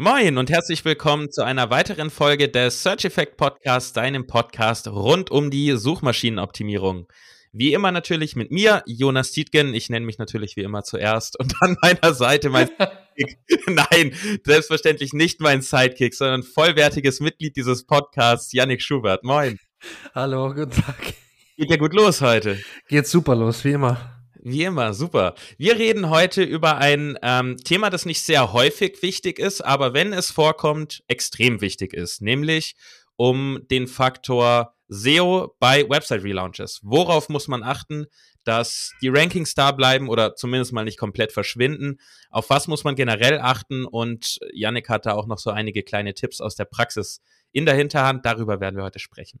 Moin und herzlich willkommen zu einer weiteren Folge des Search Effect Podcasts, deinem Podcast rund um die Suchmaschinenoptimierung. Wie immer natürlich mit mir, Jonas Tietgen. Ich nenne mich natürlich wie immer zuerst und an meiner Seite mein Sidekick. Nein, selbstverständlich nicht mein Sidekick, sondern vollwertiges Mitglied dieses Podcasts, Yannick Schubert. Moin. Hallo, guten Tag. Geht ja gut los heute. Geht super los, wie immer. Wie immer, super. Wir reden heute über ein ähm, Thema, das nicht sehr häufig wichtig ist, aber wenn es vorkommt, extrem wichtig ist, nämlich um den Faktor SEO bei Website Relaunches. Worauf muss man achten, dass die Rankings da bleiben oder zumindest mal nicht komplett verschwinden? Auf was muss man generell achten? Und Yannick hat da auch noch so einige kleine Tipps aus der Praxis in der Hinterhand. Darüber werden wir heute sprechen.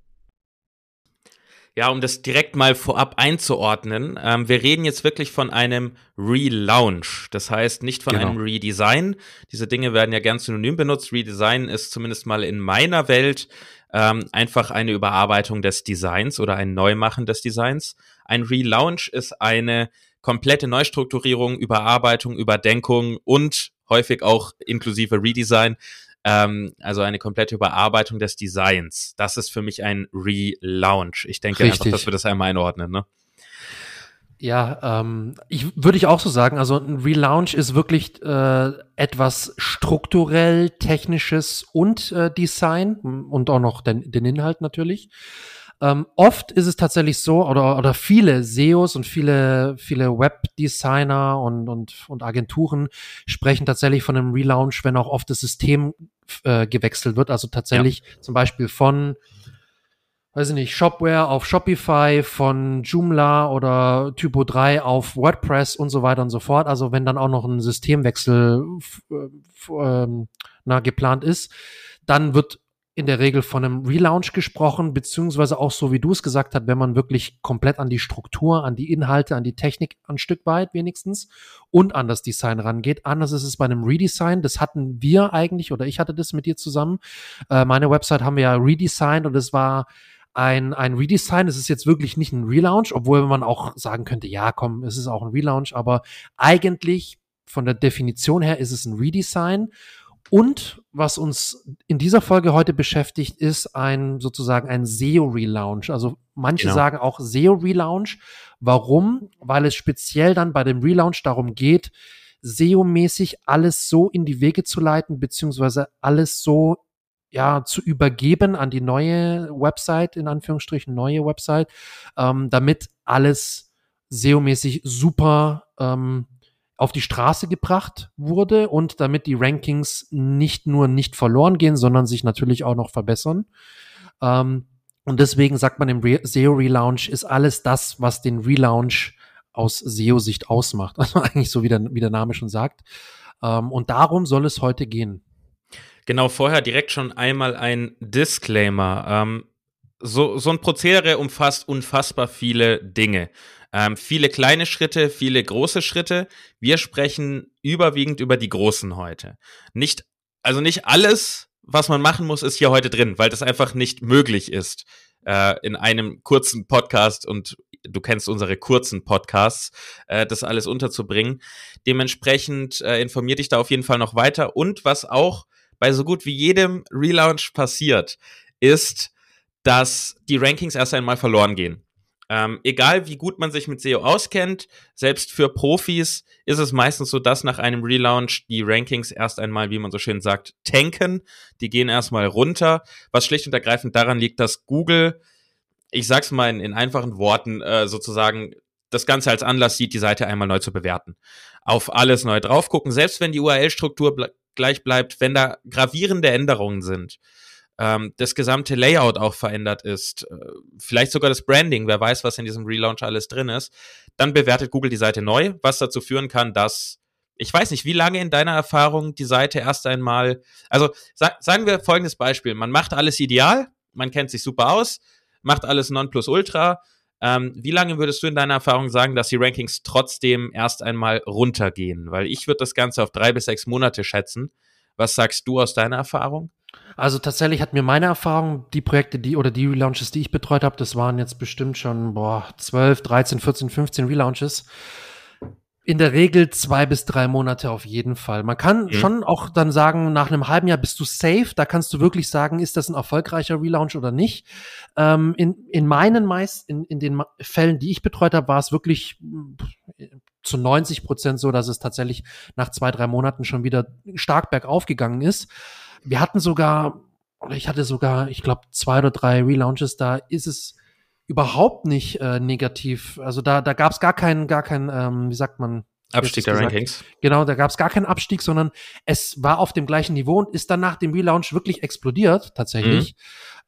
Ja, um das direkt mal vorab einzuordnen, ähm, wir reden jetzt wirklich von einem Relaunch. Das heißt nicht von genau. einem Redesign. Diese Dinge werden ja gern synonym benutzt. Redesign ist zumindest mal in meiner Welt ähm, einfach eine Überarbeitung des Designs oder ein Neumachen des Designs. Ein Relaunch ist eine komplette Neustrukturierung, Überarbeitung, Überdenkung und häufig auch inklusive Redesign ähm, also eine komplette Überarbeitung des Designs. Das ist für mich ein Relaunch. Ich denke Richtig. einfach, dass wir das einmal einordnen, ne? Ja, ähm, ich würde ich auch so sagen. Also ein Relaunch ist wirklich äh, etwas strukturell, technisches und äh, Design und auch noch den, den Inhalt natürlich. Ähm, oft ist es tatsächlich so, oder, oder viele SEOs und viele, viele Webdesigner und, und, und Agenturen sprechen tatsächlich von einem Relaunch, wenn auch oft das System äh, gewechselt wird. Also tatsächlich ja. zum Beispiel von weiß ich nicht, Shopware auf Shopify, von Joomla oder Typo 3 auf WordPress und so weiter und so fort. Also wenn dann auch noch ein Systemwechsel ähm, na, geplant ist, dann wird in der Regel von einem Relaunch gesprochen, beziehungsweise auch so, wie du es gesagt hast, wenn man wirklich komplett an die Struktur, an die Inhalte, an die Technik ein Stück weit wenigstens und an das Design rangeht. Anders ist es bei einem Redesign. Das hatten wir eigentlich, oder ich hatte das mit dir zusammen. Äh, meine Website haben wir ja redesigned und es war ein, ein Redesign. Es ist jetzt wirklich nicht ein Relaunch, obwohl man auch sagen könnte, ja, komm, es ist auch ein Relaunch, aber eigentlich von der Definition her ist es ein Redesign. Und was uns in dieser Folge heute beschäftigt, ist ein sozusagen ein SEO-Relaunch. Also manche genau. sagen auch SEO-Relaunch. Warum? Weil es speziell dann bei dem Relaunch darum geht, SEO-mäßig alles so in die Wege zu leiten, beziehungsweise alles so ja zu übergeben an die neue Website, in Anführungsstrichen neue Website, ähm, damit alles SEO-mäßig super ähm, auf die Straße gebracht wurde und damit die Rankings nicht nur nicht verloren gehen, sondern sich natürlich auch noch verbessern. Ähm, und deswegen sagt man im Re SEO Relaunch ist alles das, was den Relaunch aus SEO-Sicht ausmacht. Also eigentlich so wie der, wie der Name schon sagt. Ähm, und darum soll es heute gehen. Genau, vorher direkt schon einmal ein Disclaimer. Ähm, so, so ein Prozedere umfasst unfassbar viele Dinge. Ähm, viele kleine Schritte, viele große Schritte. Wir sprechen überwiegend über die großen heute. Nicht, also nicht alles, was man machen muss, ist hier heute drin, weil das einfach nicht möglich ist äh, in einem kurzen Podcast und du kennst unsere kurzen Podcasts, äh, das alles unterzubringen. Dementsprechend äh, informier dich da auf jeden Fall noch weiter. Und was auch bei so gut wie jedem Relaunch passiert, ist, dass die Rankings erst einmal verloren gehen. Ähm, egal wie gut man sich mit SEO auskennt, selbst für Profis ist es meistens so, dass nach einem Relaunch die Rankings erst einmal, wie man so schön sagt, tanken. Die gehen erstmal runter, was schlicht und ergreifend daran liegt, dass Google ich sag's mal in, in einfachen Worten, äh, sozusagen das Ganze als Anlass sieht, die Seite einmal neu zu bewerten. Auf alles neu drauf gucken, selbst wenn die URL-Struktur gleich bleibt, wenn da gravierende Änderungen sind, ähm, das gesamte Layout auch verändert ist, äh, vielleicht sogar das Branding, wer weiß, was in diesem Relaunch alles drin ist, dann bewertet Google die Seite neu, was dazu führen kann, dass ich weiß nicht, wie lange in deiner Erfahrung die Seite erst einmal, also sa sagen wir folgendes Beispiel, man macht alles ideal, man kennt sich super aus, macht alles Nonplusultra, ähm, wie lange würdest du in deiner Erfahrung sagen, dass die Rankings trotzdem erst einmal runtergehen? Weil ich würde das Ganze auf drei bis sechs Monate schätzen. Was sagst du aus deiner Erfahrung? Also tatsächlich hat mir meine Erfahrung, die Projekte, die oder die Relaunches, die ich betreut habe, das waren jetzt bestimmt schon boah, 12, 13, 14, 15 Relaunches. In der Regel zwei bis drei Monate auf jeden Fall. Man kann mhm. schon auch dann sagen, nach einem halben Jahr bist du safe. Da kannst du wirklich sagen, ist das ein erfolgreicher Relaunch oder nicht. Ähm, in, in meinen meist, in, in den Fällen, die ich betreut habe, war es wirklich zu 90 Prozent so, dass es tatsächlich nach zwei, drei Monaten schon wieder stark bergauf gegangen ist. Wir hatten sogar, oder ich hatte sogar, ich glaube, zwei oder drei Relaunches, da ist es überhaupt nicht äh, negativ. Also da, da gab es gar keinen, gar keinen, ähm, wie sagt man? Abstieg der gesagt. Rankings. Genau, da gab es gar keinen Abstieg, sondern es war auf dem gleichen Niveau und ist dann nach dem Relaunch wirklich explodiert, tatsächlich.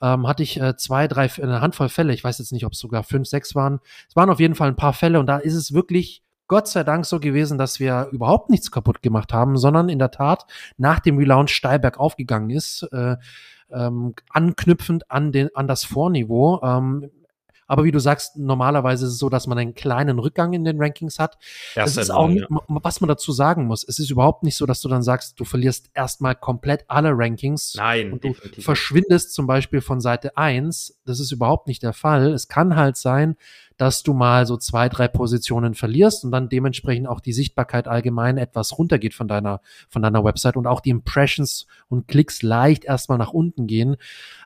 Mhm. Ähm, hatte ich äh, zwei, drei, eine Handvoll Fälle, ich weiß jetzt nicht, ob es sogar fünf, sechs waren. Es waren auf jeden Fall ein paar Fälle und da ist es wirklich Gott sei Dank so gewesen, dass wir überhaupt nichts kaputt gemacht haben, sondern in der Tat nach dem Relaunch steil bergauf gegangen ist, äh, ähm, anknüpfend an, den, an das Vorniveau. Ähm, aber wie du sagst, normalerweise ist es so, dass man einen kleinen Rückgang in den Rankings hat. das ist auch, ja. was man dazu sagen muss. Es ist überhaupt nicht so, dass du dann sagst, du verlierst erstmal komplett alle Rankings. Nein. Und du verschwindest zum Beispiel von Seite 1. Das ist überhaupt nicht der Fall. Es kann halt sein, dass du mal so zwei, drei Positionen verlierst und dann dementsprechend auch die Sichtbarkeit allgemein etwas runtergeht von deiner, von deiner Website und auch die Impressions und Klicks leicht erstmal nach unten gehen.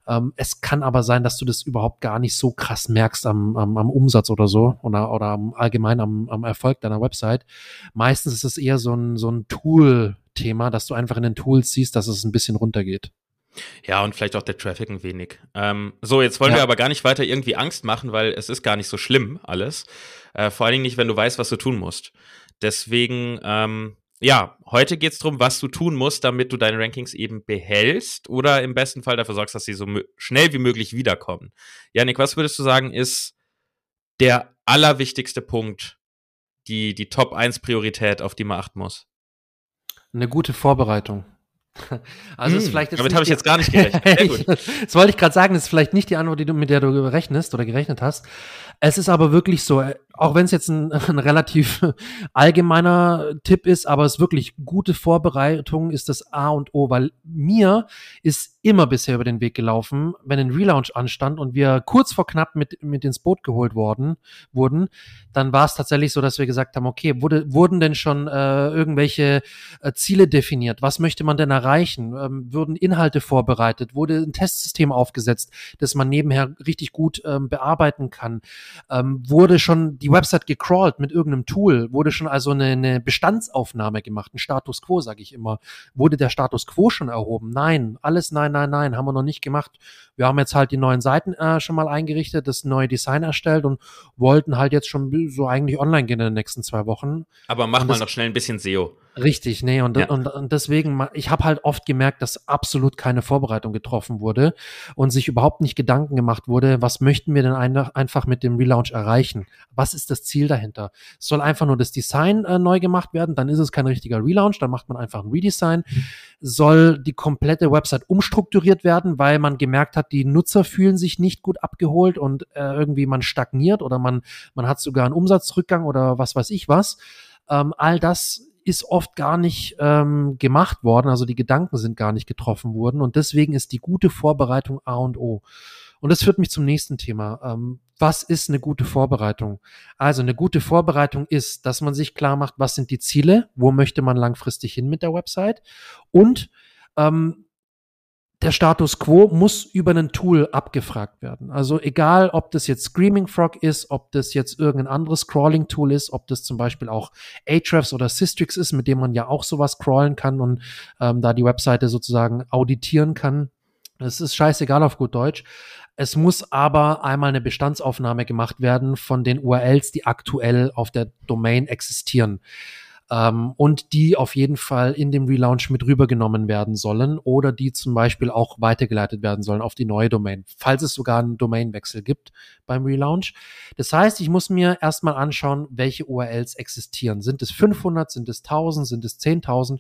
Ähm, es kann aber sein, dass du das überhaupt gar nicht so krass merkst am, am, am Umsatz oder so oder, oder am, allgemein am, am Erfolg deiner Website. Meistens ist es eher so ein, so ein Tool-Thema, dass du einfach in den Tools siehst, dass es ein bisschen runtergeht. Ja, und vielleicht auch der Traffic ein wenig. Ähm, so, jetzt wollen ja. wir aber gar nicht weiter irgendwie Angst machen, weil es ist gar nicht so schlimm alles. Äh, vor allen Dingen nicht, wenn du weißt, was du tun musst. Deswegen, ähm, ja, heute geht's drum, was du tun musst, damit du deine Rankings eben behältst oder im besten Fall dafür sorgst, dass sie so schnell wie möglich wiederkommen. Janik, was würdest du sagen, ist der allerwichtigste Punkt, die, die Top 1 Priorität, auf die man achten muss? Eine gute Vorbereitung. Also hm, ist vielleicht damit habe ich jetzt gar nicht gerechnet. Das wollte ich gerade sagen, das ist vielleicht nicht die Antwort, die du, mit der du rechnest oder gerechnet hast. Es ist aber wirklich so, äh, auch wenn es jetzt ein, ein, relativ allgemeiner Tipp ist, aber es ist wirklich gute Vorbereitung ist das A und O, weil mir ist immer bisher über den Weg gelaufen, wenn ein Relaunch anstand und wir kurz vor knapp mit, mit ins Boot geholt worden, wurden, dann war es tatsächlich so, dass wir gesagt haben, okay, wurde, wurden denn schon äh, irgendwelche äh, Ziele definiert? Was möchte man denn erreichen? Ähm, würden Inhalte vorbereitet? Wurde ein Testsystem aufgesetzt, das man nebenher richtig gut ähm, bearbeiten kann? ähm, wurde schon die Website gecrawlt mit irgendeinem Tool, wurde schon also eine, eine Bestandsaufnahme gemacht, ein Status Quo, sage ich immer. Wurde der Status Quo schon erhoben? Nein, alles nein, nein, nein, haben wir noch nicht gemacht. Wir haben jetzt halt die neuen Seiten äh, schon mal eingerichtet, das neue Design erstellt und wollten halt jetzt schon so eigentlich online gehen in den nächsten zwei Wochen. Aber mach mal noch schnell ein bisschen SEO. Richtig, nee, und, ja. und, und deswegen, ich habe halt oft gemerkt, dass absolut keine Vorbereitung getroffen wurde und sich überhaupt nicht Gedanken gemacht wurde, was möchten wir denn ein, einfach mit dem Relaunch erreichen? Was ist das Ziel dahinter? Es soll einfach nur das Design äh, neu gemacht werden, dann ist es kein richtiger Relaunch, dann macht man einfach ein Redesign. Soll die komplette Website umstrukturiert werden, weil man gemerkt hat, die Nutzer fühlen sich nicht gut abgeholt und äh, irgendwie man stagniert oder man, man hat sogar einen Umsatzrückgang oder was weiß ich was. Ähm, all das ist oft gar nicht ähm, gemacht worden, also die Gedanken sind gar nicht getroffen worden und deswegen ist die gute Vorbereitung A und O. Und das führt mich zum nächsten Thema. Ähm, was ist eine gute Vorbereitung? Also eine gute Vorbereitung ist, dass man sich klar macht, was sind die Ziele, wo möchte man langfristig hin mit der Website und ähm, der Status quo muss über ein Tool abgefragt werden. Also egal, ob das jetzt Screaming Frog ist, ob das jetzt irgendein anderes Crawling-Tool ist, ob das zum Beispiel auch Ahrefs oder Systrix ist, mit dem man ja auch sowas crawlen kann und ähm, da die Webseite sozusagen auditieren kann. Es ist scheißegal auf gut Deutsch. Es muss aber einmal eine Bestandsaufnahme gemacht werden von den URLs, die aktuell auf der Domain existieren ähm, und die auf jeden Fall in dem Relaunch mit rübergenommen werden sollen oder die zum Beispiel auch weitergeleitet werden sollen auf die neue Domain, falls es sogar einen Domainwechsel gibt beim Relaunch. Das heißt, ich muss mir erstmal anschauen, welche URLs existieren. Sind es 500, sind es 1000, sind es 10.000?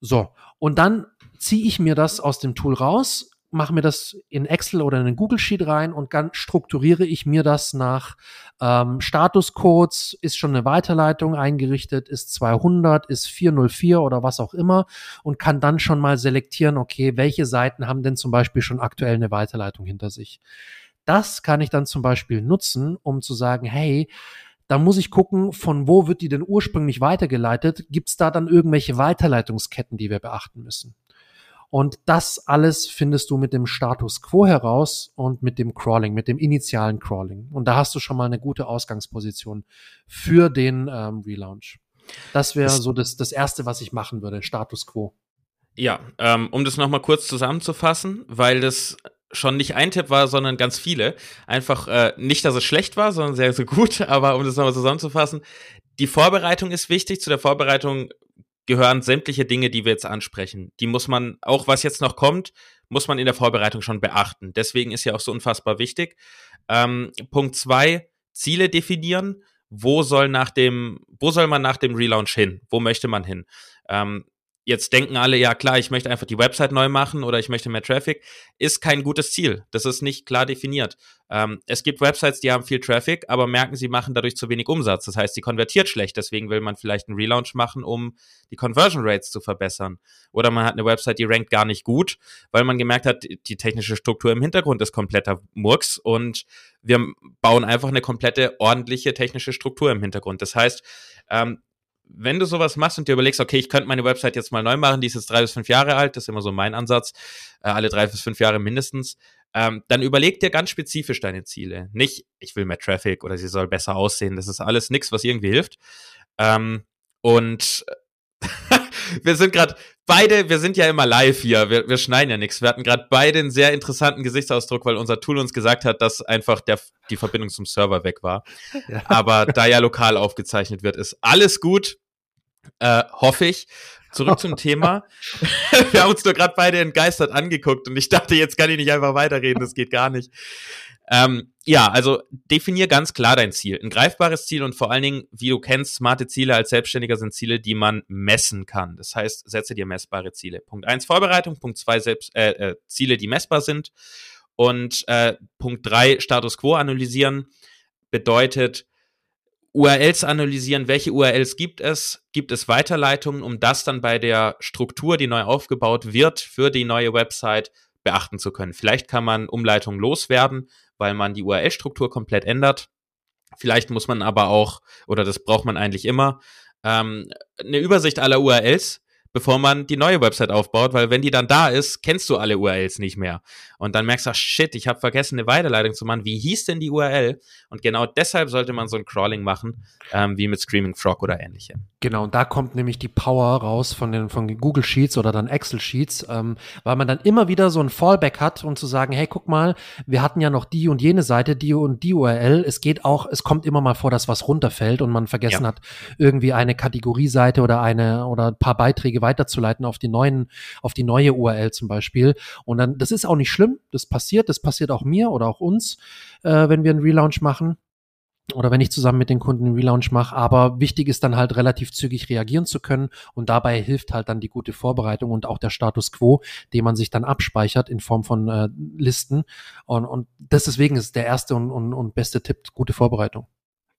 So, und dann ziehe ich mir das aus dem Tool raus, mache mir das in Excel oder in einen Google Sheet rein und dann strukturiere ich mir das nach ähm, Statuscodes, ist schon eine Weiterleitung eingerichtet, ist 200, ist 404 oder was auch immer und kann dann schon mal selektieren, okay, welche Seiten haben denn zum Beispiel schon aktuell eine Weiterleitung hinter sich. Das kann ich dann zum Beispiel nutzen, um zu sagen, hey, da muss ich gucken, von wo wird die denn ursprünglich weitergeleitet? Gibt es da dann irgendwelche Weiterleitungsketten, die wir beachten müssen? Und das alles findest du mit dem Status Quo heraus und mit dem Crawling, mit dem initialen Crawling. Und da hast du schon mal eine gute Ausgangsposition für den ähm, Relaunch. Das wäre so das, das Erste, was ich machen würde, Status Quo. Ja, ähm, um das nochmal kurz zusammenzufassen, weil das schon nicht ein Tipp war, sondern ganz viele. Einfach äh, nicht, dass es schlecht war, sondern sehr, sehr gut. Aber um das nochmal zusammenzufassen, die Vorbereitung ist wichtig. Zu der Vorbereitung gehören sämtliche Dinge, die wir jetzt ansprechen. Die muss man, auch was jetzt noch kommt, muss man in der Vorbereitung schon beachten. Deswegen ist ja auch so unfassbar wichtig. Ähm, Punkt zwei, Ziele definieren. Wo soll nach dem, wo soll man nach dem Relaunch hin? Wo möchte man hin? Ähm, jetzt denken alle, ja klar, ich möchte einfach die Website neu machen oder ich möchte mehr Traffic, ist kein gutes Ziel. Das ist nicht klar definiert. Ähm, es gibt Websites, die haben viel Traffic, aber merken, sie machen dadurch zu wenig Umsatz. Das heißt, sie konvertiert schlecht. Deswegen will man vielleicht einen Relaunch machen, um die Conversion Rates zu verbessern. Oder man hat eine Website, die rankt gar nicht gut, weil man gemerkt hat, die technische Struktur im Hintergrund ist kompletter Murks und wir bauen einfach eine komplette ordentliche technische Struktur im Hintergrund. Das heißt, ähm, wenn du sowas machst und dir überlegst, okay, ich könnte meine Website jetzt mal neu machen, die ist jetzt drei bis fünf Jahre alt, das ist immer so mein Ansatz, äh, alle drei bis fünf Jahre mindestens, ähm, dann überleg dir ganz spezifisch deine Ziele. Nicht, ich will mehr Traffic oder sie soll besser aussehen, das ist alles nichts, was irgendwie hilft. Ähm, und wir sind gerade beide, wir sind ja immer live hier, wir, wir schneiden ja nichts. Wir hatten gerade beide einen sehr interessanten Gesichtsausdruck, weil unser Tool uns gesagt hat, dass einfach der, die Verbindung zum Server weg war. Ja. Aber da ja lokal aufgezeichnet wird, ist alles gut, äh, hoffe ich. Zurück zum Thema. wir haben uns nur gerade beide entgeistert angeguckt und ich dachte, jetzt kann ich nicht einfach weiterreden, das geht gar nicht. Ähm, ja, also definier ganz klar dein Ziel. Ein greifbares Ziel und vor allen Dingen, wie du kennst, smarte Ziele als Selbstständiger sind Ziele, die man messen kann. Das heißt, setze dir messbare Ziele. Punkt eins Vorbereitung, Punkt zwei selbst, äh, äh, Ziele, die messbar sind. Und äh, Punkt drei Status quo analysieren bedeutet, URLs analysieren, welche URLs gibt es, gibt es Weiterleitungen, um das dann bei der Struktur, die neu aufgebaut wird, für die neue Website beachten zu können. Vielleicht kann man Umleitungen loswerden weil man die URL-Struktur komplett ändert. Vielleicht muss man aber auch, oder das braucht man eigentlich immer, ähm, eine Übersicht aller URLs bevor man die neue Website aufbaut, weil wenn die dann da ist, kennst du alle URLs nicht mehr. Und dann merkst du, ach, shit, ich habe vergessen, eine Weiterleitung zu machen. Wie hieß denn die URL? Und genau deshalb sollte man so ein Crawling machen, ähm, wie mit Screaming Frog oder ähnliche. Genau, und da kommt nämlich die Power raus von den von Google Sheets oder dann Excel Sheets, ähm, weil man dann immer wieder so ein Fallback hat und zu sagen, hey, guck mal, wir hatten ja noch die und jene Seite, die und die URL. Es geht auch, es kommt immer mal vor, dass was runterfällt und man vergessen ja. hat, irgendwie eine Kategorieseite oder eine oder ein paar Beiträge weiterzuleiten auf die neuen, auf die neue URL zum Beispiel. Und dann, das ist auch nicht schlimm, das passiert, das passiert auch mir oder auch uns, äh, wenn wir einen Relaunch machen oder wenn ich zusammen mit den Kunden einen Relaunch mache. Aber wichtig ist dann halt relativ zügig reagieren zu können und dabei hilft halt dann die gute Vorbereitung und auch der Status quo, den man sich dann abspeichert in Form von äh, Listen. Und, und deswegen ist der erste und, und, und beste Tipp gute Vorbereitung.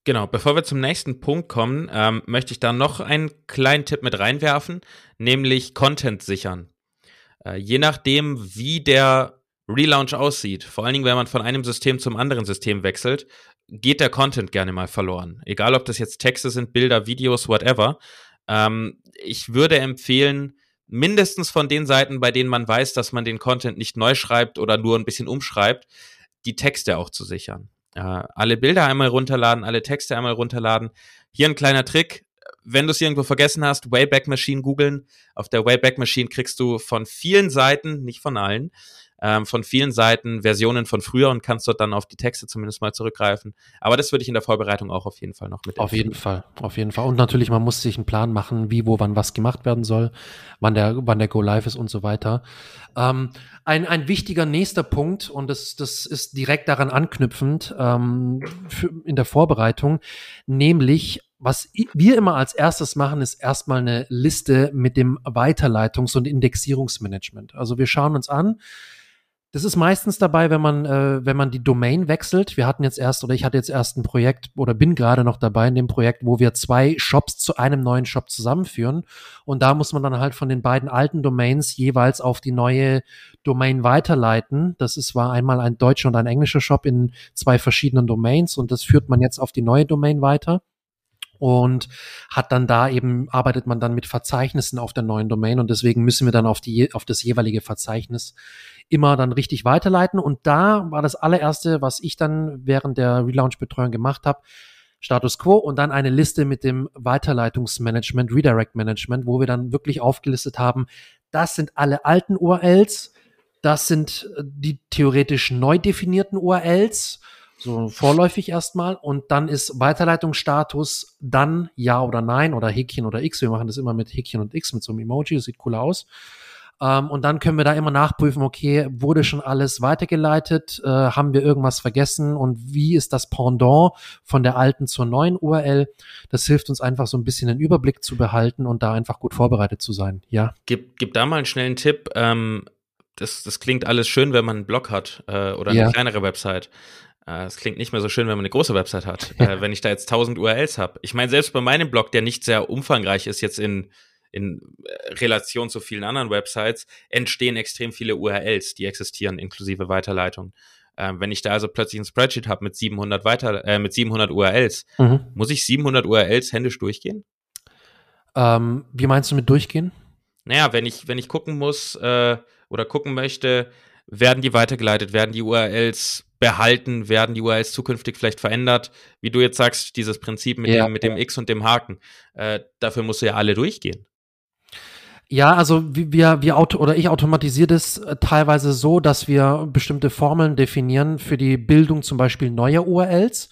Genau, bevor wir zum nächsten Punkt kommen, ähm, möchte ich da noch einen kleinen Tipp mit reinwerfen, nämlich Content sichern. Äh, je nachdem, wie der Relaunch aussieht, vor allen Dingen, wenn man von einem System zum anderen System wechselt, geht der Content gerne mal verloren. Egal, ob das jetzt Texte sind, Bilder, Videos, whatever. Ähm, ich würde empfehlen, mindestens von den Seiten, bei denen man weiß, dass man den Content nicht neu schreibt oder nur ein bisschen umschreibt, die Texte auch zu sichern äh, alle Bilder einmal runterladen, alle Texte einmal runterladen. Hier ein kleiner Trick. Wenn du es irgendwo vergessen hast, Wayback Machine googeln. Auf der Wayback Machine kriegst du von vielen Seiten, nicht von allen, ähm, von vielen Seiten Versionen von früher und kannst dort dann auf die Texte zumindest mal zurückgreifen. Aber das würde ich in der Vorbereitung auch auf jeden Fall noch mit. Auf jeden Fall, auf jeden Fall. Und natürlich, man muss sich einen Plan machen, wie, wo, wann was gemacht werden soll, wann der, wann der Go Live ist und so weiter. Ähm, ein, ein wichtiger nächster Punkt, und das, das ist direkt daran anknüpfend ähm, für, in der Vorbereitung, nämlich was wir immer als erstes machen, ist erstmal eine Liste mit dem Weiterleitungs- und Indexierungsmanagement. Also wir schauen uns an, das ist meistens dabei, wenn man, äh, wenn man die Domain wechselt. Wir hatten jetzt erst, oder ich hatte jetzt erst ein Projekt oder bin gerade noch dabei in dem Projekt, wo wir zwei Shops zu einem neuen Shop zusammenführen. Und da muss man dann halt von den beiden alten Domains jeweils auf die neue Domain weiterleiten. Das ist war einmal ein deutscher und ein englischer Shop in zwei verschiedenen Domains und das führt man jetzt auf die neue Domain weiter und hat dann da eben, arbeitet man dann mit Verzeichnissen auf der neuen Domain und deswegen müssen wir dann auf die, auf das jeweilige Verzeichnis immer dann richtig weiterleiten. Und da war das allererste, was ich dann während der Relaunch-Betreuung gemacht habe, Status Quo und dann eine Liste mit dem Weiterleitungsmanagement, Redirect Management, wo wir dann wirklich aufgelistet haben, das sind alle alten URLs, das sind äh, die theoretisch neu definierten URLs so vorläufig erstmal und dann ist Weiterleitungsstatus dann ja oder nein oder Häkchen oder X. Wir machen das immer mit Häkchen und X mit so einem Emoji, das sieht cool aus. Ähm, und dann können wir da immer nachprüfen, okay, wurde schon alles weitergeleitet, äh, haben wir irgendwas vergessen und wie ist das Pendant von der alten zur neuen URL? Das hilft uns einfach so ein bisschen den Überblick zu behalten und da einfach gut vorbereitet zu sein. Ja. Gib, gib da mal einen schnellen Tipp. Ähm das, das klingt alles schön, wenn man einen Blog hat äh, oder eine ja. kleinere Website. Äh, es klingt nicht mehr so schön, wenn man eine große Website hat. Ja. Äh, wenn ich da jetzt 1000 URLs habe. Ich meine, selbst bei meinem Blog, der nicht sehr umfangreich ist, jetzt in, in äh, Relation zu vielen anderen Websites, entstehen extrem viele URLs, die existieren, inklusive Weiterleitung. Äh, wenn ich da also plötzlich ein Spreadsheet habe mit 700 weiter, äh, mit 700 URLs, mhm. muss ich 700 URLs händisch durchgehen? Ähm, wie meinst du mit durchgehen? Naja, wenn ich, wenn ich gucken muss äh, oder gucken möchte, werden die weitergeleitet, werden die URLs behalten, werden die URLs zukünftig vielleicht verändert. Wie du jetzt sagst, dieses Prinzip mit, ja, dem, mit dem X und dem Haken, äh, dafür musst du ja alle durchgehen. Ja, also wir, wir auto oder ich automatisiere das äh, teilweise so, dass wir bestimmte Formeln definieren für die Bildung zum Beispiel neuer URLs.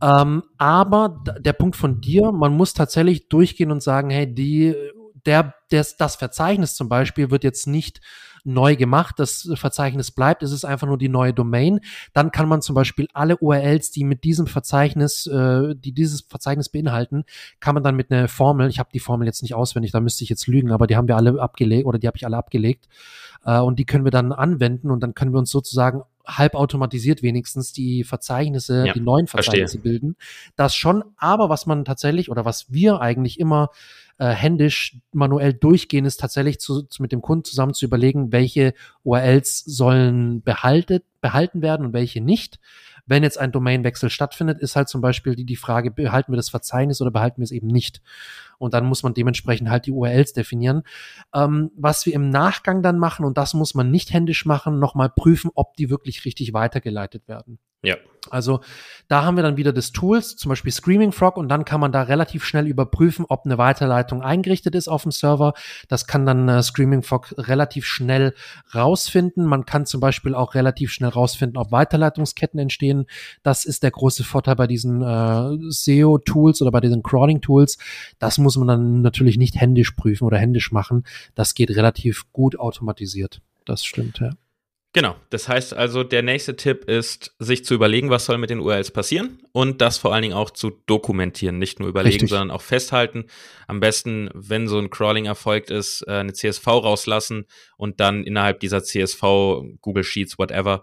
Ähm, aber der Punkt von dir, man muss tatsächlich durchgehen und sagen, hey, die, der, des, das Verzeichnis zum Beispiel wird jetzt nicht neu gemacht. Das Verzeichnis bleibt, es ist einfach nur die neue Domain. Dann kann man zum Beispiel alle URLs, die mit diesem Verzeichnis, äh, die dieses Verzeichnis beinhalten, kann man dann mit einer Formel, ich habe die Formel jetzt nicht auswendig, da müsste ich jetzt lügen, aber die haben wir alle abgelegt oder die habe ich alle abgelegt. Äh, und die können wir dann anwenden und dann können wir uns sozusagen halbautomatisiert wenigstens die Verzeichnisse, ja, die neuen Verzeichnisse verstehe. bilden. Das schon, aber was man tatsächlich oder was wir eigentlich immer äh, händisch manuell durchgehen, ist tatsächlich zu, zu, mit dem Kunden zusammen zu überlegen, welche URLs sollen behaltet, behalten werden und welche nicht. Wenn jetzt ein Domainwechsel stattfindet, ist halt zum Beispiel die, die Frage, behalten wir das Verzeichnis oder behalten wir es eben nicht? Und dann muss man dementsprechend halt die URLs definieren. Ähm, was wir im Nachgang dann machen, und das muss man nicht händisch machen, nochmal prüfen, ob die wirklich richtig weitergeleitet werden. Ja. Also da haben wir dann wieder das Tools, zum Beispiel Screaming Frog, und dann kann man da relativ schnell überprüfen, ob eine Weiterleitung eingerichtet ist auf dem Server. Das kann dann äh, Screaming Frog relativ schnell rausfinden. Man kann zum Beispiel auch relativ schnell rausfinden, ob Weiterleitungsketten entstehen. Das ist der große Vorteil bei diesen äh, SEO-Tools oder bei diesen Crawling-Tools. Das muss man dann natürlich nicht händisch prüfen oder händisch machen. Das geht relativ gut automatisiert. Das stimmt, ja. Genau, das heißt also, der nächste Tipp ist, sich zu überlegen, was soll mit den URLs passieren und das vor allen Dingen auch zu dokumentieren. Nicht nur überlegen, Richtig. sondern auch festhalten. Am besten, wenn so ein Crawling erfolgt ist, äh, eine CSV rauslassen und dann innerhalb dieser CSV, Google Sheets, whatever,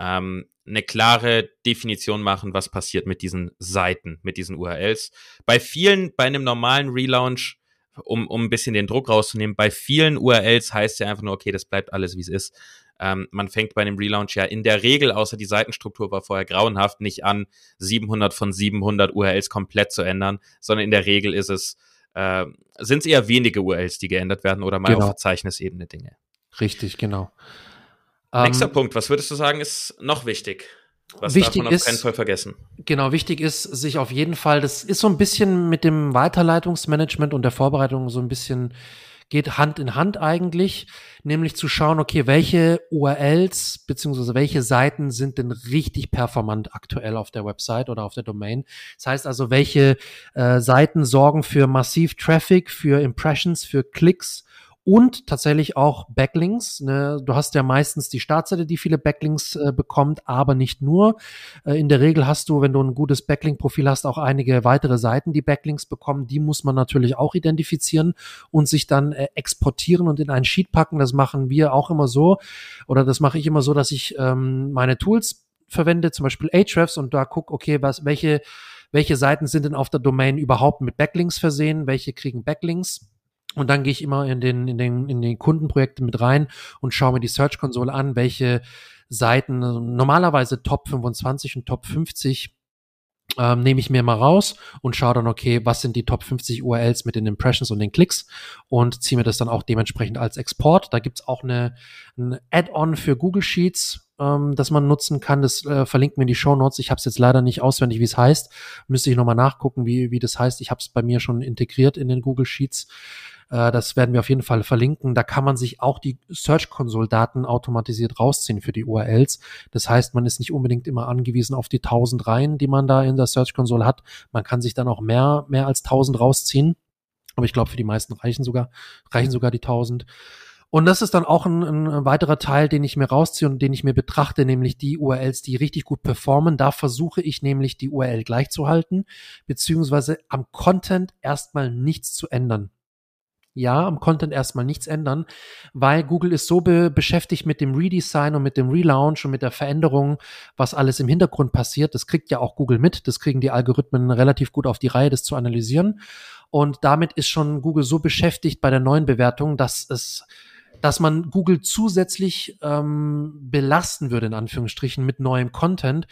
ähm, eine klare Definition machen, was passiert mit diesen Seiten, mit diesen URLs. Bei vielen, bei einem normalen Relaunch, um, um ein bisschen den Druck rauszunehmen, bei vielen URLs heißt ja einfach nur, okay, das bleibt alles, wie es ist. Ähm, man fängt bei einem Relaunch ja in der Regel, außer die Seitenstruktur war vorher grauenhaft, nicht an, 700 von 700 URLs komplett zu ändern, sondern in der Regel ist es, äh, sind es eher wenige URLs, die geändert werden oder mal genau. auf Verzeichnisebene Dinge. Richtig, genau. Nächster ähm, Punkt, was würdest du sagen, ist noch wichtig? Was wichtig darf man auf ist, keinen Fall vergessen? Genau, wichtig ist, sich auf jeden Fall, das ist so ein bisschen mit dem Weiterleitungsmanagement und der Vorbereitung so ein bisschen geht Hand in Hand eigentlich, nämlich zu schauen, okay, welche URLs beziehungsweise welche Seiten sind denn richtig performant aktuell auf der Website oder auf der Domain. Das heißt also, welche äh, Seiten sorgen für massiv Traffic, für Impressions, für Klicks und tatsächlich auch Backlinks. Ne? Du hast ja meistens die Startseite, die viele Backlinks äh, bekommt, aber nicht nur. Äh, in der Regel hast du, wenn du ein gutes Backlink-Profil hast, auch einige weitere Seiten, die Backlinks bekommen. Die muss man natürlich auch identifizieren und sich dann äh, exportieren und in einen Sheet packen. Das machen wir auch immer so oder das mache ich immer so, dass ich ähm, meine Tools verwende, zum Beispiel Ahrefs und da guck, okay, was, welche welche Seiten sind denn auf der Domain überhaupt mit Backlinks versehen, welche kriegen Backlinks und dann gehe ich immer in den, in den, in den Kundenprojekte mit rein und schaue mir die Search-Konsole an, welche Seiten normalerweise Top 25 und Top 50 ähm, nehme ich mir mal raus und schaue dann, okay, was sind die Top 50 URLs mit den Impressions und den Klicks und ziehe mir das dann auch dementsprechend als Export. Da gibt's auch eine, ein Add-on für Google Sheets, ähm, das man nutzen kann. Das äh, verlinkt mir in die Show Notes. Ich habe es jetzt leider nicht auswendig, wie es heißt. Müsste ich nochmal nachgucken, wie, wie das heißt. Ich habe es bei mir schon integriert in den Google Sheets. Äh, das werden wir auf jeden Fall verlinken. Da kann man sich auch die Search Console Daten automatisiert rausziehen für die URLs. Das heißt, man ist nicht unbedingt immer angewiesen auf die 1000 Reihen, die man da in der Search Console hat. Man kann sich dann auch mehr, mehr als 1000 rausziehen. Aber ich glaube, für die meisten reichen sogar, reichen sogar die 1000. Und das ist dann auch ein, ein, weiterer Teil, den ich mir rausziehe und den ich mir betrachte, nämlich die URLs, die richtig gut performen. Da versuche ich nämlich die URL gleich zu halten, beziehungsweise am Content erstmal nichts zu ändern ja, am Content erstmal nichts ändern, weil Google ist so be beschäftigt mit dem Redesign und mit dem Relaunch und mit der Veränderung, was alles im Hintergrund passiert. Das kriegt ja auch Google mit. Das kriegen die Algorithmen relativ gut auf die Reihe, das zu analysieren. Und damit ist schon Google so beschäftigt bei der neuen Bewertung, dass es dass man Google zusätzlich ähm, belasten würde, in Anführungsstrichen, mit neuem Content,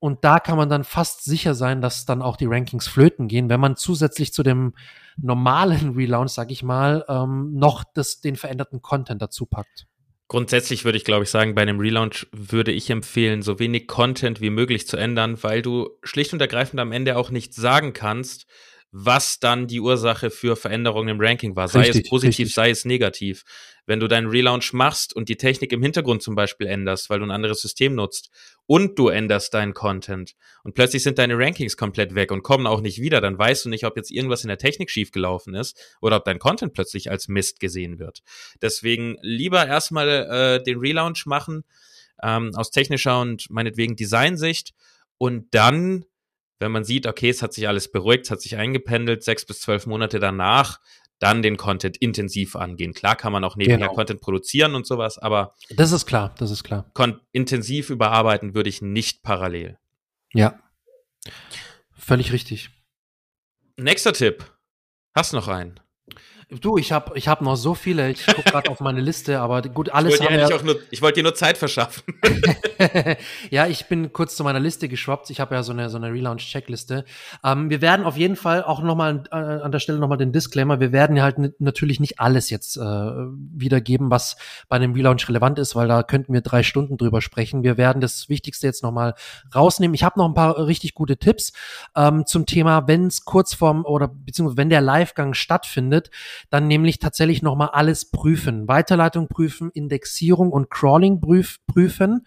und da kann man dann fast sicher sein, dass dann auch die Rankings flöten gehen, wenn man zusätzlich zu dem normalen Relaunch, sag ich mal, ähm, noch das, den veränderten Content dazu packt. Grundsätzlich würde ich, glaube ich, sagen, bei einem Relaunch würde ich empfehlen, so wenig Content wie möglich zu ändern, weil du schlicht und ergreifend am Ende auch nicht sagen kannst, was dann die Ursache für Veränderungen im Ranking war. Sei richtig, es positiv, richtig. sei es negativ. Wenn du deinen Relaunch machst und die Technik im Hintergrund zum Beispiel änderst, weil du ein anderes System nutzt und du änderst deinen Content und plötzlich sind deine Rankings komplett weg und kommen auch nicht wieder, dann weißt du nicht, ob jetzt irgendwas in der Technik schiefgelaufen ist oder ob dein Content plötzlich als Mist gesehen wird. Deswegen lieber erstmal äh, den Relaunch machen ähm, aus technischer und meinetwegen Designsicht und dann wenn man sieht, okay, es hat sich alles beruhigt, es hat sich eingependelt, sechs bis zwölf Monate danach, dann den Content intensiv angehen. Klar kann man auch nebenher genau. Content produzieren und sowas, aber das ist klar, das ist klar. intensiv überarbeiten würde ich nicht parallel. Ja. Völlig richtig. Nächster Tipp. Hast noch einen? Du, ich habe ich hab noch so viele. Ich gucke gerade auf meine Liste, aber gut, alles ich wollte, ja nur, ich wollte dir nur Zeit verschaffen. ja, ich bin kurz zu meiner Liste geschwappt. Ich habe ja so eine, so eine Relaunch-Checkliste. Ähm, wir werden auf jeden Fall auch nochmal äh, an der Stelle nochmal den Disclaimer. Wir werden ja halt natürlich nicht alles jetzt äh, wiedergeben, was bei einem Relaunch relevant ist, weil da könnten wir drei Stunden drüber sprechen. Wir werden das Wichtigste jetzt nochmal rausnehmen. Ich habe noch ein paar richtig gute Tipps ähm, zum Thema, wenn es kurz vorm oder beziehungsweise wenn der Livegang stattfindet, dann nämlich tatsächlich nochmal alles prüfen. Weiterleitung prüfen, Indexierung und Crawling prüf, prüfen,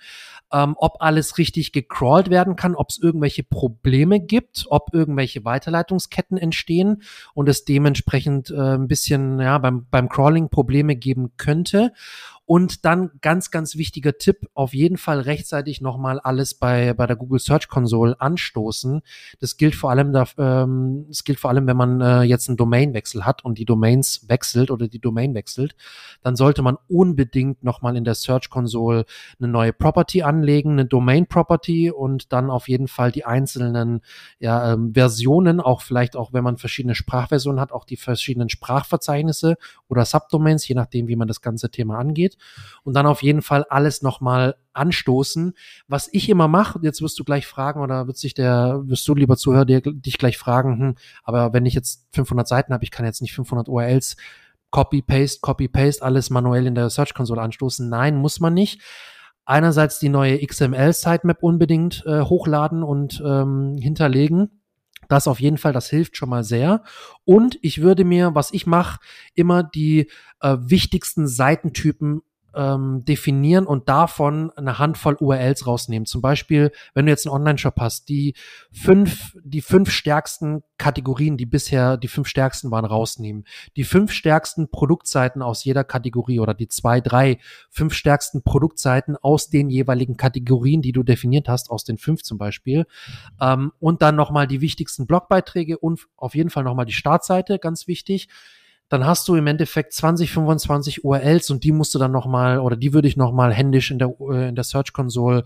ähm, ob alles richtig gecrawlt werden kann, ob es irgendwelche Probleme gibt, ob irgendwelche Weiterleitungsketten entstehen und es dementsprechend äh, ein bisschen ja, beim, beim Crawling Probleme geben könnte. Und dann ganz, ganz wichtiger Tipp, auf jeden Fall rechtzeitig nochmal alles bei, bei der Google Search Console anstoßen. Das gilt vor allem, da, ähm, das gilt vor allem, wenn man äh, jetzt einen Domainwechsel hat und die Domains wechselt oder die Domain wechselt, dann sollte man unbedingt nochmal in der Search Console eine neue Property anlegen, eine Domain Property und dann auf jeden Fall die einzelnen ja, ähm, Versionen, auch vielleicht auch, wenn man verschiedene Sprachversionen hat, auch die verschiedenen Sprachverzeichnisse oder Subdomains, je nachdem, wie man das ganze Thema angeht und dann auf jeden Fall alles nochmal anstoßen. Was ich immer mache, jetzt wirst du gleich fragen oder wird sich der, wirst du lieber Zuhörer dich gleich fragen, hm, aber wenn ich jetzt 500 Seiten habe, ich kann jetzt nicht 500 URLs Copy, Paste, Copy, Paste, alles manuell in der Search Console anstoßen. Nein, muss man nicht. Einerseits die neue XML Sitemap unbedingt äh, hochladen und ähm, hinterlegen das auf jeden Fall, das hilft schon mal sehr. Und ich würde mir, was ich mache, immer die äh, wichtigsten Seitentypen ähm, definieren und davon eine Handvoll URLs rausnehmen. Zum Beispiel, wenn du jetzt einen Online-Shop hast, die fünf, die fünf stärksten Kategorien, die bisher die fünf stärksten waren, rausnehmen. Die fünf stärksten Produktseiten aus jeder Kategorie oder die zwei, drei, fünf stärksten Produktseiten aus den jeweiligen Kategorien, die du definiert hast, aus den fünf zum Beispiel. Ähm, und dann nochmal die wichtigsten Blogbeiträge und auf jeden Fall nochmal die Startseite, ganz wichtig dann hast du im Endeffekt 20, 25 URLs und die musst du dann nochmal, oder die würde ich nochmal händisch in der, äh, in der Search Console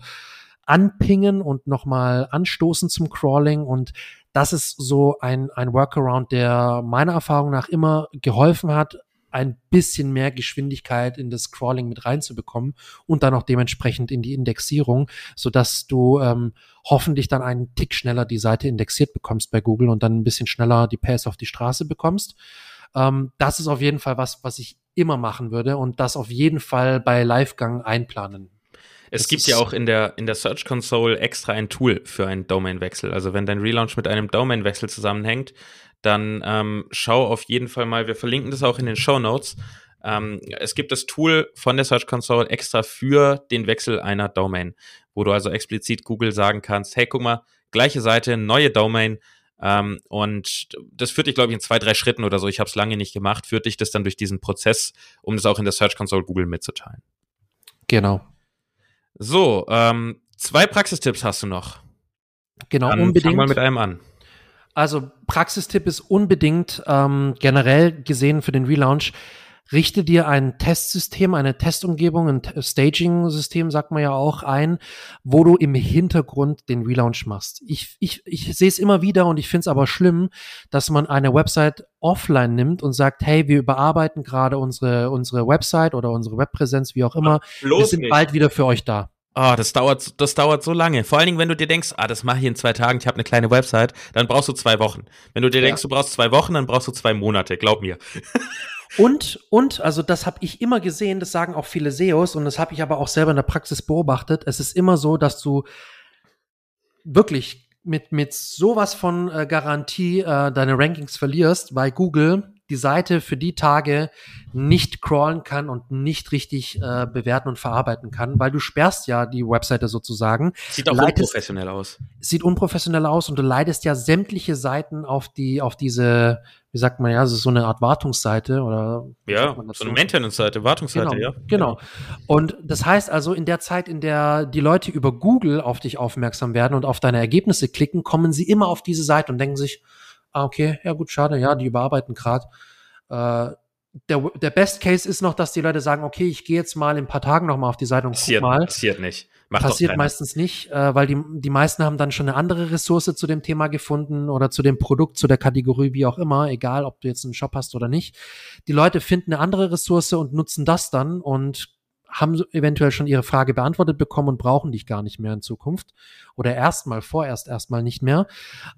anpingen und nochmal anstoßen zum Crawling und das ist so ein, ein Workaround, der meiner Erfahrung nach immer geholfen hat, ein bisschen mehr Geschwindigkeit in das Crawling mit reinzubekommen und dann auch dementsprechend in die Indexierung, so dass du ähm, hoffentlich dann einen Tick schneller die Seite indexiert bekommst bei Google und dann ein bisschen schneller die Pace auf die Straße bekommst. Ähm, das ist auf jeden Fall was, was ich immer machen würde und das auf jeden Fall bei Livegang einplanen. Es das gibt ja auch in der, in der Search Console extra ein Tool für einen Domainwechsel. Also wenn dein Relaunch mit einem Domainwechsel zusammenhängt, dann ähm, schau auf jeden Fall mal, wir verlinken das auch in den Show Notes. Ähm, es gibt das Tool von der Search Console extra für den Wechsel einer Domain, wo du also explizit Google sagen kannst, hey, guck mal, gleiche Seite, neue Domain, ähm, und das führt dich, glaube ich, in zwei, drei Schritten oder so, ich habe es lange nicht gemacht, führt dich das dann durch diesen Prozess, um das auch in der Search Console Google mitzuteilen. Genau. So, ähm, zwei Praxistipps hast du noch. Genau, dann unbedingt. Fang mal mit einem an. Also Praxistipp ist unbedingt ähm, generell gesehen für den Relaunch richte dir ein Testsystem, eine Testumgebung, ein Staging-System, sagt man ja auch, ein, wo du im Hintergrund den Relaunch machst. Ich, ich, ich sehe es immer wieder und ich finde es aber schlimm, dass man eine Website offline nimmt und sagt, hey, wir überarbeiten gerade unsere, unsere Website oder unsere Webpräsenz, wie auch immer. Ja, wir sind nicht. bald wieder für euch da. Oh, das dauert, das dauert so lange. Vor allen Dingen, wenn du dir denkst, ah, das mache ich in zwei Tagen, ich habe eine kleine Website, dann brauchst du zwei Wochen. Wenn du dir ja. denkst, du brauchst zwei Wochen, dann brauchst du zwei Monate, glaub mir. Und, und, also das habe ich immer gesehen, das sagen auch viele SEOs und das habe ich aber auch selber in der Praxis beobachtet. Es ist immer so, dass du wirklich mit, mit sowas von äh, Garantie äh, deine Rankings verlierst, weil Google die Seite für die Tage nicht crawlen kann und nicht richtig äh, bewerten und verarbeiten kann, weil du sperrst ja die Webseite sozusagen. Sieht auch leitest, unprofessionell aus. Sieht unprofessionell aus und du leitest ja sämtliche Seiten auf die, auf diese, wie sagt man ja, das ist so eine Art Wartungsseite oder ja, so eine Maintenance-Seite, Wartungsseite, genau, ja. Genau. Und das heißt also, in der Zeit, in der die Leute über Google auf dich aufmerksam werden und auf deine Ergebnisse klicken, kommen sie immer auf diese Seite und denken sich, ah, okay, ja gut, schade, ja, die überarbeiten gerade. Äh, der, der Best Case ist noch, dass die Leute sagen, okay, ich gehe jetzt mal in ein paar Tagen noch mal auf die Seite und passiert, guck mal. Passiert nicht. Macht passiert meistens nicht, äh, weil die, die meisten haben dann schon eine andere Ressource zu dem Thema gefunden oder zu dem Produkt, zu der Kategorie, wie auch immer, egal ob du jetzt einen Shop hast oder nicht. Die Leute finden eine andere Ressource und nutzen das dann und haben eventuell schon ihre Frage beantwortet bekommen und brauchen dich gar nicht mehr in Zukunft oder erstmal, vorerst erstmal nicht mehr.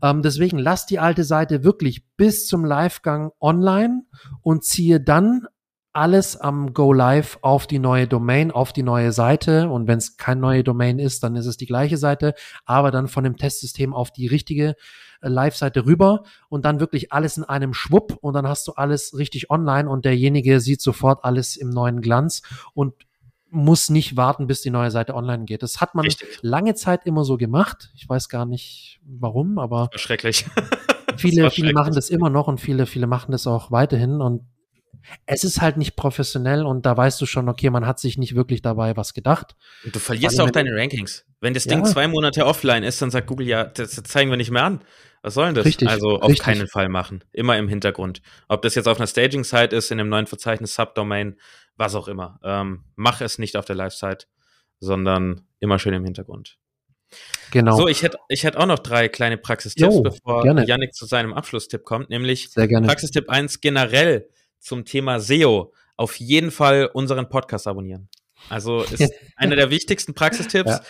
Ähm, deswegen lass die alte Seite wirklich bis zum Livegang online und ziehe dann alles am Go Live auf die neue Domain, auf die neue Seite. Und wenn es kein neue Domain ist, dann ist es die gleiche Seite, aber dann von dem Testsystem auf die richtige äh, Live-Seite rüber und dann wirklich alles in einem Schwupp und dann hast du alles richtig online und derjenige sieht sofort alles im neuen Glanz und muss nicht warten, bis die neue Seite online geht. Das hat man Richtig. lange Zeit immer so gemacht. Ich weiß gar nicht warum, aber schrecklich. viele, viele machen das immer noch und viele, viele machen das auch weiterhin und es ist halt nicht professionell und da weißt du schon, okay, man hat sich nicht wirklich dabei was gedacht. Und du verlierst auch deine Rankings. Wenn das Ding ja. zwei Monate offline ist, dann sagt Google ja, das zeigen wir nicht mehr an. Was soll denn das? Richtig, also auf richtig. keinen Fall machen. Immer im Hintergrund. Ob das jetzt auf einer Staging-Site ist, in einem neuen Verzeichnis, Subdomain, was auch immer. Ähm, mach es nicht auf der Live-Site, sondern immer schön im Hintergrund. Genau. So, ich hätte ich hätt auch noch drei kleine Praxistipps, jo, bevor gerne. Yannick zu seinem Abschlusstipp kommt, nämlich Praxistipp 1 generell zum Thema SEO. Auf jeden Fall unseren Podcast abonnieren. Also ist einer der wichtigsten Praxistipps. Ja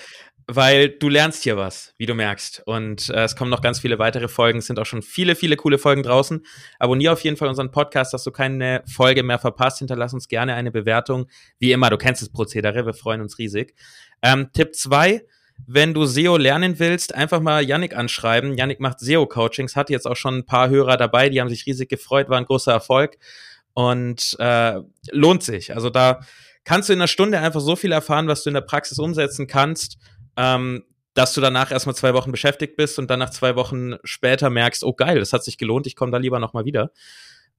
weil du lernst hier was, wie du merkst. Und äh, es kommen noch ganz viele weitere Folgen, es sind auch schon viele, viele coole Folgen draußen. Abonnier auf jeden Fall unseren Podcast, dass du keine Folge mehr verpasst. Hinterlass uns gerne eine Bewertung. Wie immer, du kennst das Prozedere, wir freuen uns riesig. Ähm, Tipp zwei wenn du SEO lernen willst, einfach mal Yannick anschreiben. Yannick macht SEO-Coachings, hat jetzt auch schon ein paar Hörer dabei, die haben sich riesig gefreut, war ein großer Erfolg und äh, lohnt sich. Also da kannst du in einer Stunde einfach so viel erfahren, was du in der Praxis umsetzen kannst, ähm, dass du danach erstmal zwei Wochen beschäftigt bist und dann nach zwei Wochen später merkst, oh geil, das hat sich gelohnt, ich komme da lieber nochmal wieder.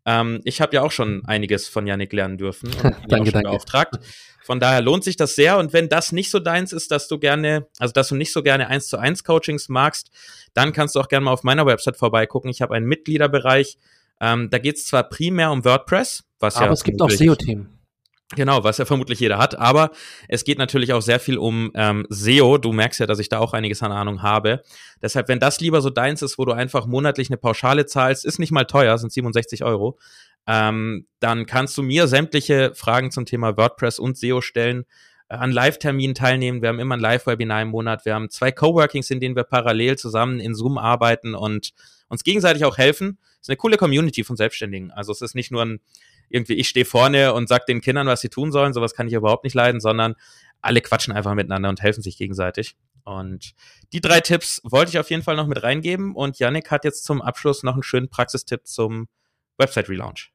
Ähm, ich habe ja auch schon einiges von Yannick lernen dürfen und danke, danke. beauftragt. Von daher lohnt sich das sehr. Und wenn das nicht so deins ist, dass du gerne, also dass du nicht so gerne eins zu eins Coachings magst, dann kannst du auch gerne mal auf meiner Website vorbeigucken. Ich habe einen Mitgliederbereich. Ähm, da geht es zwar primär um WordPress, was Aber ja es gibt auch SEO-Themen. Genau, was ja vermutlich jeder hat, aber es geht natürlich auch sehr viel um ähm, SEO. Du merkst ja, dass ich da auch einiges an Ahnung habe. Deshalb, wenn das lieber so deins ist, wo du einfach monatlich eine Pauschale zahlst, ist nicht mal teuer, sind 67 Euro, ähm, dann kannst du mir sämtliche Fragen zum Thema WordPress und SEO stellen, äh, an Live-Terminen teilnehmen. Wir haben immer ein Live-Webinar im Monat. Wir haben zwei Coworkings, in denen wir parallel zusammen in Zoom arbeiten und uns gegenseitig auch helfen. Ist eine coole Community von Selbstständigen. Also es ist nicht nur ein irgendwie ich stehe vorne und sag den Kindern, was sie tun sollen, sowas kann ich überhaupt nicht leiden, sondern alle quatschen einfach miteinander und helfen sich gegenseitig. Und die drei Tipps wollte ich auf jeden Fall noch mit reingeben und Yannick hat jetzt zum Abschluss noch einen schönen Praxistipp zum Website Relaunch.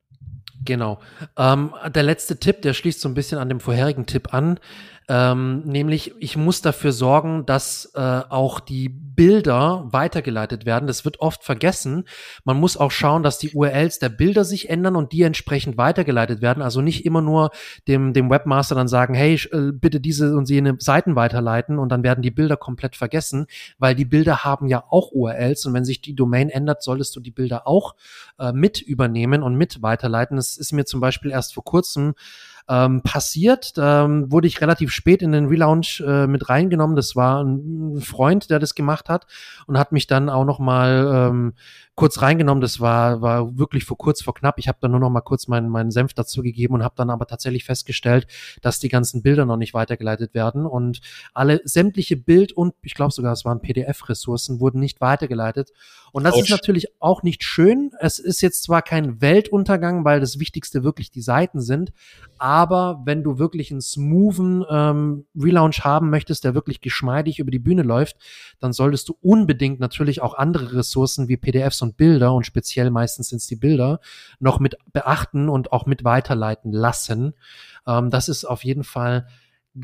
Genau. Ähm, der letzte Tipp, der schließt so ein bisschen an dem vorherigen Tipp an. Ähm, nämlich, ich muss dafür sorgen, dass äh, auch die Bilder weitergeleitet werden. Das wird oft vergessen. Man muss auch schauen, dass die URLs der Bilder sich ändern und die entsprechend weitergeleitet werden. Also nicht immer nur dem, dem Webmaster dann sagen, hey, äh, bitte diese und jene Seiten weiterleiten und dann werden die Bilder komplett vergessen, weil die Bilder haben ja auch URLs und wenn sich die Domain ändert, solltest du die Bilder auch äh, mit übernehmen und mit weiterleiten. Das ist mir zum Beispiel erst vor kurzem ähm, passiert. Ähm, wurde ich relativ spät in den Relaunch äh, mit reingenommen. Das war ein Freund, der das gemacht hat und hat mich dann auch noch mal ähm, kurz reingenommen. Das war, war wirklich vor kurz vor knapp. Ich habe dann nur noch mal kurz meinen, meinen Senf dazu gegeben und habe dann aber tatsächlich festgestellt, dass die ganzen Bilder noch nicht weitergeleitet werden und alle sämtliche Bild- und ich glaube sogar, es waren PDF-Ressourcen, wurden nicht weitergeleitet. Und das Ouch. ist natürlich auch nicht schön. Es ist jetzt zwar kein Weltuntergang, weil das Wichtigste wirklich die Seiten sind, aber wenn du wirklich einen smoothen ähm, Relaunch haben möchtest, der wirklich geschmeidig über die Bühne läuft, dann solltest du unbedingt natürlich auch andere Ressourcen wie PDFs und Bilder und speziell meistens sind es die Bilder noch mit beachten und auch mit weiterleiten lassen. Ähm, das ist auf jeden Fall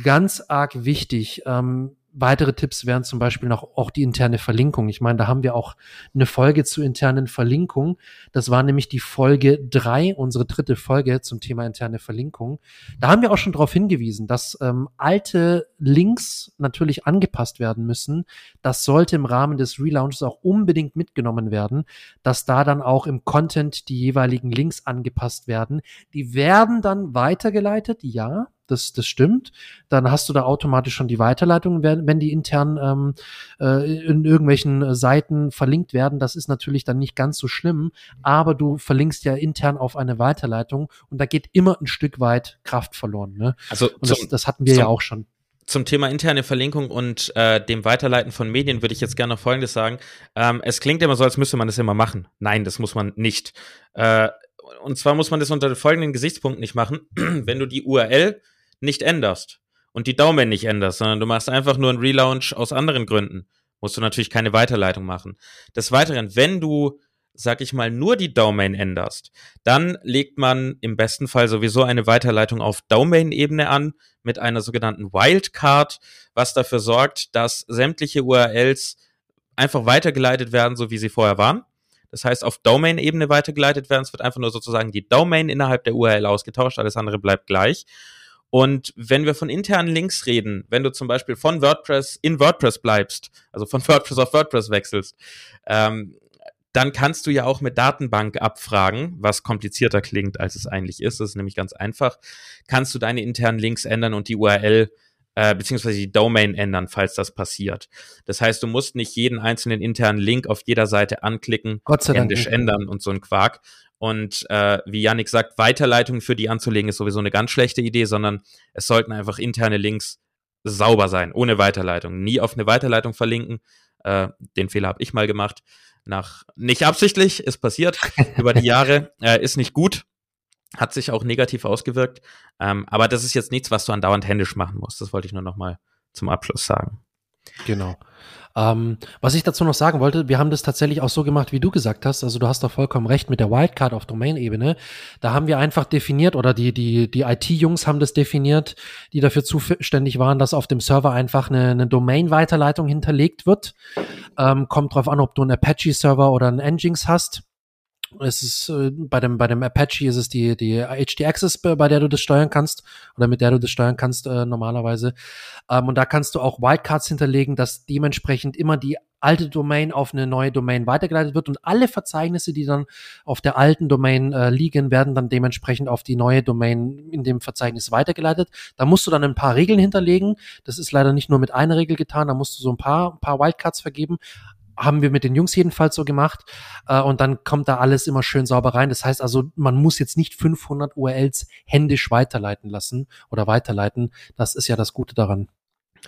ganz arg wichtig. Ähm, weitere Tipps wären zum Beispiel noch auch die interne Verlinkung. Ich meine, da haben wir auch eine Folge zu internen Verlinkung. Das war nämlich die Folge drei, unsere dritte Folge zum Thema interne Verlinkung. Da haben wir auch schon darauf hingewiesen, dass ähm, alte Links natürlich angepasst werden müssen. Das sollte im Rahmen des Relaunches auch unbedingt mitgenommen werden, dass da dann auch im Content die jeweiligen Links angepasst werden. Die werden dann weitergeleitet, ja, das, das stimmt. Dann hast du da automatisch schon die Weiterleitung, wenn, wenn die intern ähm, äh, in irgendwelchen Seiten verlinkt werden. Das ist natürlich dann nicht ganz so schlimm, aber du verlinkst ja intern auf eine Weiterleitung und da geht immer ein Stück weit Kraft verloren. Ne? Also und das, das hatten wir ja auch schon zum Thema interne Verlinkung und äh, dem Weiterleiten von Medien würde ich jetzt gerne noch Folgendes sagen. Ähm, es klingt immer so, als müsste man das immer machen. Nein, das muss man nicht. Äh, und zwar muss man das unter folgenden Gesichtspunkten nicht machen. Wenn du die URL nicht änderst und die Domain nicht änderst, sondern du machst einfach nur einen Relaunch aus anderen Gründen, musst du natürlich keine Weiterleitung machen. Des Weiteren, wenn du, sag ich mal, nur die Domain änderst, dann legt man im besten Fall sowieso eine Weiterleitung auf Domain-Ebene an mit einer sogenannten Wildcard, was dafür sorgt, dass sämtliche URLs einfach weitergeleitet werden, so wie sie vorher waren. Das heißt, auf Domain-Ebene weitergeleitet werden. Es wird einfach nur sozusagen die Domain innerhalb der URL ausgetauscht, alles andere bleibt gleich. Und wenn wir von internen Links reden, wenn du zum Beispiel von WordPress in WordPress bleibst, also von WordPress auf WordPress wechselst, ähm, dann kannst du ja auch mit Datenbank abfragen, was komplizierter klingt, als es eigentlich ist. Das ist nämlich ganz einfach. Kannst du deine internen Links ändern und die URL äh, beziehungsweise die Domain ändern, falls das passiert. Das heißt, du musst nicht jeden einzelnen internen Link auf jeder Seite anklicken, Gott sei Dank. ändern und so ein Quark. Und äh, wie Yannick sagt, Weiterleitungen für die anzulegen ist sowieso eine ganz schlechte Idee, sondern es sollten einfach interne Links sauber sein, ohne Weiterleitung. Nie auf eine Weiterleitung verlinken. Äh, den Fehler habe ich mal gemacht. Nach nicht absichtlich, ist passiert über die Jahre, äh, ist nicht gut, hat sich auch negativ ausgewirkt. Ähm, aber das ist jetzt nichts, was du andauernd händisch machen musst. Das wollte ich nur noch mal zum Abschluss sagen. Genau. Ähm, was ich dazu noch sagen wollte, wir haben das tatsächlich auch so gemacht, wie du gesagt hast. Also du hast doch vollkommen recht mit der Wildcard auf Domain-Ebene. Da haben wir einfach definiert oder die, die, die IT-Jungs haben das definiert, die dafür zuständig waren, dass auf dem Server einfach eine, eine Domain-Weiterleitung hinterlegt wird. Ähm, kommt drauf an, ob du einen Apache-Server oder einen Nginx hast. Es ist äh, bei dem bei dem Apache ist es die die HD Access, bei der du das steuern kannst oder mit der du das steuern kannst äh, normalerweise. Ähm, und da kannst du auch Wildcards hinterlegen, dass dementsprechend immer die alte Domain auf eine neue Domain weitergeleitet wird und alle Verzeichnisse, die dann auf der alten Domain äh, liegen, werden dann dementsprechend auf die neue Domain in dem Verzeichnis weitergeleitet. Da musst du dann ein paar Regeln hinterlegen. Das ist leider nicht nur mit einer Regel getan, da musst du so ein paar, ein paar Wildcards vergeben haben wir mit den Jungs jedenfalls so gemacht. Äh, und dann kommt da alles immer schön sauber rein. Das heißt also, man muss jetzt nicht 500 URLs händisch weiterleiten lassen oder weiterleiten. Das ist ja das Gute daran.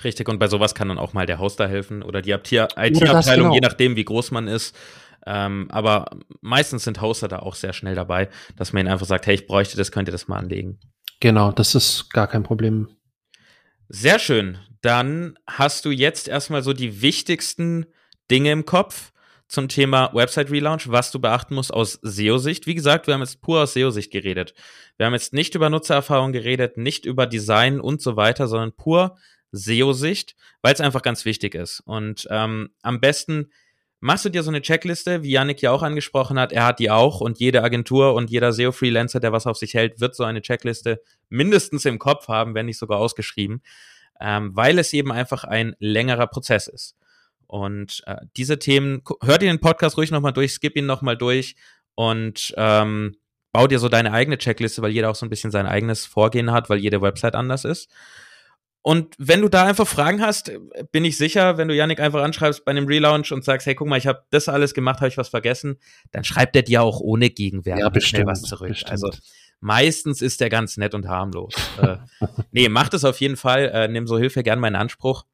Richtig, und bei sowas kann dann auch mal der Hoster helfen oder die IT-Abteilung, genau. je nachdem, wie groß man ist. Ähm, aber meistens sind Hoster da auch sehr schnell dabei, dass man ihnen einfach sagt, hey, ich bräuchte das, könnt ihr das mal anlegen. Genau, das ist gar kein Problem. Sehr schön. Dann hast du jetzt erstmal so die wichtigsten Dinge im Kopf zum Thema Website Relaunch, was du beachten musst aus SEO-Sicht. Wie gesagt, wir haben jetzt pur aus SEO-Sicht geredet. Wir haben jetzt nicht über Nutzererfahrung geredet, nicht über Design und so weiter, sondern pur SEO-Sicht, weil es einfach ganz wichtig ist. Und ähm, am besten machst du dir so eine Checkliste, wie Yannick ja auch angesprochen hat. Er hat die auch und jede Agentur und jeder SEO-Freelancer, der was auf sich hält, wird so eine Checkliste mindestens im Kopf haben, wenn nicht sogar ausgeschrieben, ähm, weil es eben einfach ein längerer Prozess ist. Und äh, diese Themen, hör dir den Podcast ruhig nochmal durch, skip ihn nochmal durch und ähm, bau dir so deine eigene Checkliste, weil jeder auch so ein bisschen sein eigenes Vorgehen hat, weil jede Website anders ist. Und wenn du da einfach Fragen hast, bin ich sicher, wenn du Yannick einfach anschreibst bei einem Relaunch und sagst, hey, guck mal, ich habe das alles gemacht, habe ich was vergessen, dann schreibt er dir auch ohne Gegenwert ja, bestimmt, was zurück. Bestimmt. Also meistens ist der ganz nett und harmlos. äh, nee, mach das auf jeden Fall, äh, nimm so Hilfe gern meinen Anspruch.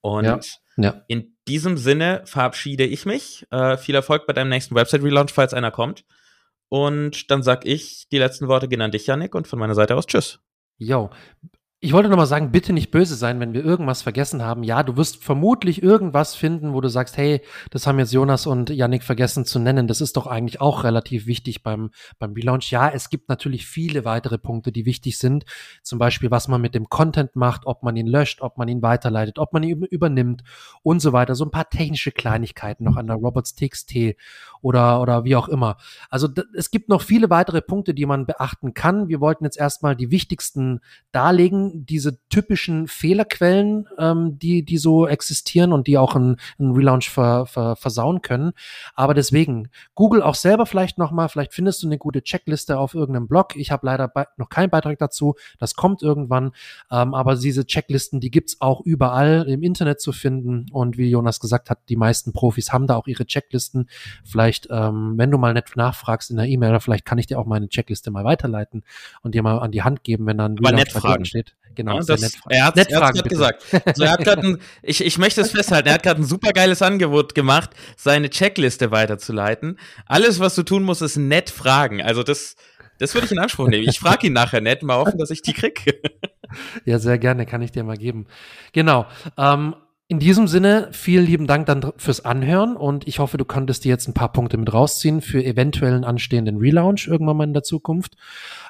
Und ja, ja. in diesem Sinne verabschiede ich mich. Äh, viel Erfolg bei deinem nächsten Website-Relaunch, falls einer kommt. Und dann sag ich, die letzten Worte gehen an dich, Janik, und von meiner Seite aus Tschüss. Jo, ich wollte noch mal sagen, bitte nicht böse sein, wenn wir irgendwas vergessen haben. Ja, du wirst vermutlich irgendwas finden, wo du sagst, hey, das haben jetzt Jonas und Yannick vergessen zu nennen. Das ist doch eigentlich auch relativ wichtig beim, beim Relaunch. Ja, es gibt natürlich viele weitere Punkte, die wichtig sind. Zum Beispiel, was man mit dem Content macht, ob man ihn löscht, ob man ihn weiterleitet, ob man ihn übernimmt und so weiter. So ein paar technische Kleinigkeiten noch an der Robots TXT oder, oder wie auch immer. Also es gibt noch viele weitere Punkte, die man beachten kann. Wir wollten jetzt erstmal die wichtigsten darlegen diese typischen Fehlerquellen, ähm, die, die so existieren und die auch einen, einen Relaunch ver, ver, versauen können. Aber deswegen, Google auch selber vielleicht nochmal, vielleicht findest du eine gute Checkliste auf irgendeinem Blog. Ich habe leider noch keinen Beitrag dazu. Das kommt irgendwann. Ähm, aber diese Checklisten, die gibt's auch überall im Internet zu finden. Und wie Jonas gesagt hat, die meisten Profis haben da auch ihre Checklisten. Vielleicht, ähm, wenn du mal nett nachfragst in der E-Mail, vielleicht kann ich dir auch meine Checkliste mal weiterleiten und dir mal an die Hand geben, wenn dann ein Relaunch steht. Genau, ja, das, er hat es gesagt. Also er hat ein, ich, ich möchte es festhalten, er hat gerade ein supergeiles Angebot gemacht, seine Checkliste weiterzuleiten. Alles, was du tun musst, ist nett fragen. Also das, das würde ich in Anspruch nehmen. Ich frage ihn nachher nett, mal hoffen, dass ich die kriege. Ja, sehr gerne, kann ich dir mal geben. Genau. Ähm, in diesem Sinne, vielen lieben Dank dann fürs Anhören und ich hoffe, du konntest dir jetzt ein paar Punkte mit rausziehen für eventuellen anstehenden Relaunch irgendwann mal in der Zukunft.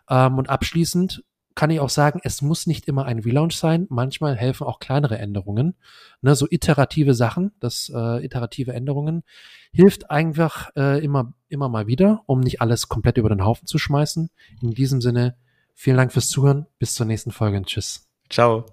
Ähm, und abschließend kann ich auch sagen, es muss nicht immer ein Relaunch sein. Manchmal helfen auch kleinere Änderungen. Ne, so iterative Sachen, das äh, iterative Änderungen hilft einfach äh, immer, immer mal wieder, um nicht alles komplett über den Haufen zu schmeißen. In diesem Sinne, vielen Dank fürs Zuhören. Bis zur nächsten Folge. Tschüss. Ciao.